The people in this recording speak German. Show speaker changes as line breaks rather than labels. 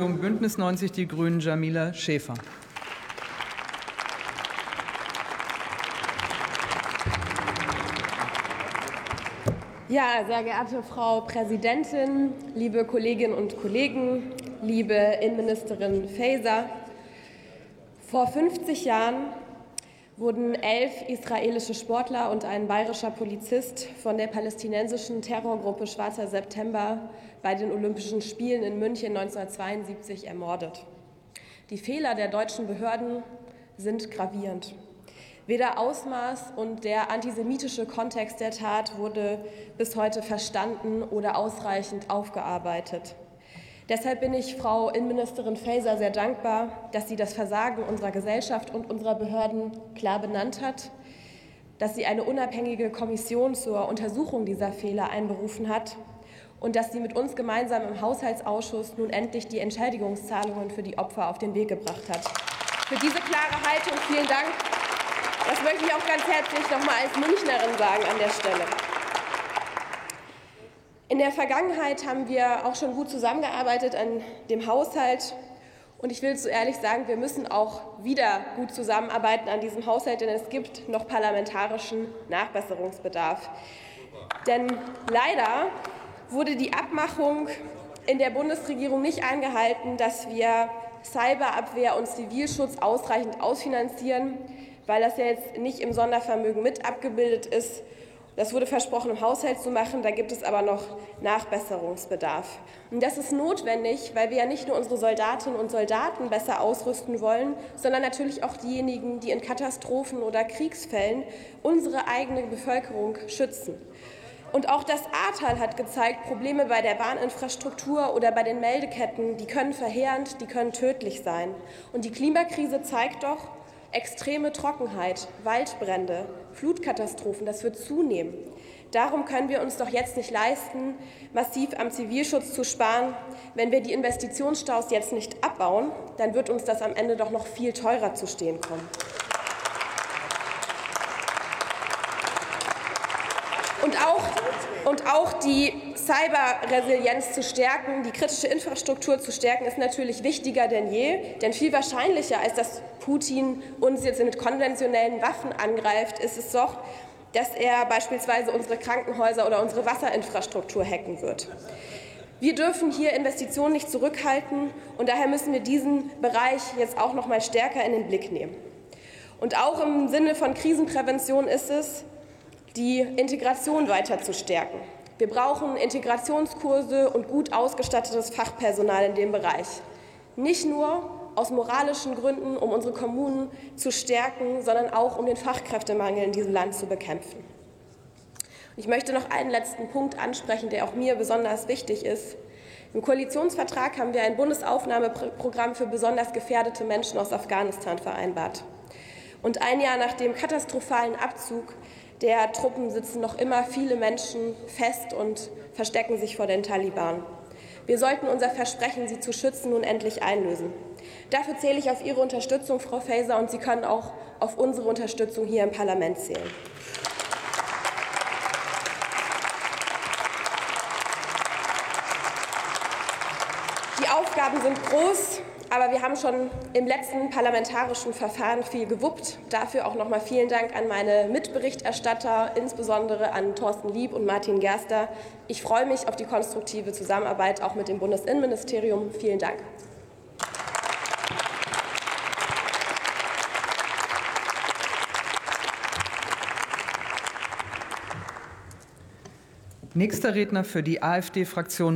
Bündnis 90 Die Grünen Jamila Schäfer.
Ja, sehr geehrte Frau Präsidentin, liebe Kolleginnen und Kollegen, liebe Innenministerin Faeser. Vor 50 Jahren wurden elf israelische Sportler und ein bayerischer Polizist von der palästinensischen Terrorgruppe Schwarzer September bei den Olympischen Spielen in München 1972 ermordet. Die Fehler der deutschen Behörden sind gravierend. Weder Ausmaß und der antisemitische Kontext der Tat wurde bis heute verstanden oder ausreichend aufgearbeitet. Deshalb bin ich Frau Innenministerin Faeser sehr dankbar, dass sie das Versagen unserer Gesellschaft und unserer Behörden klar benannt hat, dass sie eine unabhängige Kommission zur Untersuchung dieser Fehler einberufen hat und dass sie mit uns gemeinsam im Haushaltsausschuss nun endlich die Entschädigungszahlungen für die Opfer auf den Weg gebracht hat. Für diese klare Haltung vielen Dank. Das möchte ich auch ganz herzlich noch mal als Münchnerin sagen an der Stelle. In der Vergangenheit haben wir auch schon gut zusammengearbeitet an dem Haushalt. Und ich will so ehrlich sagen, wir müssen auch wieder gut zusammenarbeiten an diesem Haushalt, denn es gibt noch parlamentarischen Nachbesserungsbedarf. Denn leider wurde die Abmachung in der Bundesregierung nicht eingehalten, dass wir Cyberabwehr und Zivilschutz ausreichend ausfinanzieren, weil das ja jetzt nicht im Sondervermögen mit abgebildet ist das wurde versprochen, im Haushalt zu machen. Da gibt es aber noch Nachbesserungsbedarf. Und das ist notwendig, weil wir ja nicht nur unsere Soldatinnen und Soldaten besser ausrüsten wollen, sondern natürlich auch diejenigen, die in Katastrophen oder Kriegsfällen unsere eigene Bevölkerung schützen. Und auch das Ahrtal hat gezeigt, Probleme bei der Bahninfrastruktur oder bei den Meldeketten, die können verheerend, die können tödlich sein. Und die Klimakrise zeigt doch, Extreme Trockenheit, Waldbrände, Flutkatastrophen, das wird zunehmen. Darum können wir uns doch jetzt nicht leisten, massiv am Zivilschutz zu sparen. Wenn wir die Investitionsstaus jetzt nicht abbauen, dann wird uns das am Ende doch noch viel teurer zu stehen kommen. Und auch, und auch die Cyberresilienz zu stärken, die kritische Infrastruktur zu stärken, ist natürlich wichtiger denn je. Denn viel wahrscheinlicher, als dass Putin uns jetzt mit konventionellen Waffen angreift, ist es doch, dass er beispielsweise unsere Krankenhäuser oder unsere Wasserinfrastruktur hacken wird. Wir dürfen hier Investitionen nicht zurückhalten und daher müssen wir diesen Bereich jetzt auch noch mal stärker in den Blick nehmen. Und auch im Sinne von Krisenprävention ist es, die Integration weiter zu stärken. Wir brauchen Integrationskurse und gut ausgestattetes Fachpersonal in dem Bereich. Nicht nur aus moralischen Gründen, um unsere Kommunen zu stärken, sondern auch um den Fachkräftemangel in diesem Land zu bekämpfen. Ich möchte noch einen letzten Punkt ansprechen, der auch mir besonders wichtig ist. Im Koalitionsvertrag haben wir ein Bundesaufnahmeprogramm für besonders gefährdete Menschen aus Afghanistan vereinbart. Und ein Jahr nach dem katastrophalen Abzug der Truppen sitzen noch immer viele Menschen fest und verstecken sich vor den Taliban. Wir sollten unser Versprechen, sie zu schützen, nun endlich einlösen. Dafür zähle ich auf Ihre Unterstützung, Frau Faeser, und Sie können auch auf unsere Unterstützung hier im Parlament zählen. Die Aufgaben sind groß. Aber wir haben schon im letzten parlamentarischen Verfahren viel gewuppt. Dafür auch noch mal vielen Dank an meine Mitberichterstatter, insbesondere an Thorsten Lieb und Martin Gerster. Ich freue mich auf die konstruktive Zusammenarbeit auch mit dem Bundesinnenministerium. Vielen Dank.
Nächster Redner für die AfD-Fraktion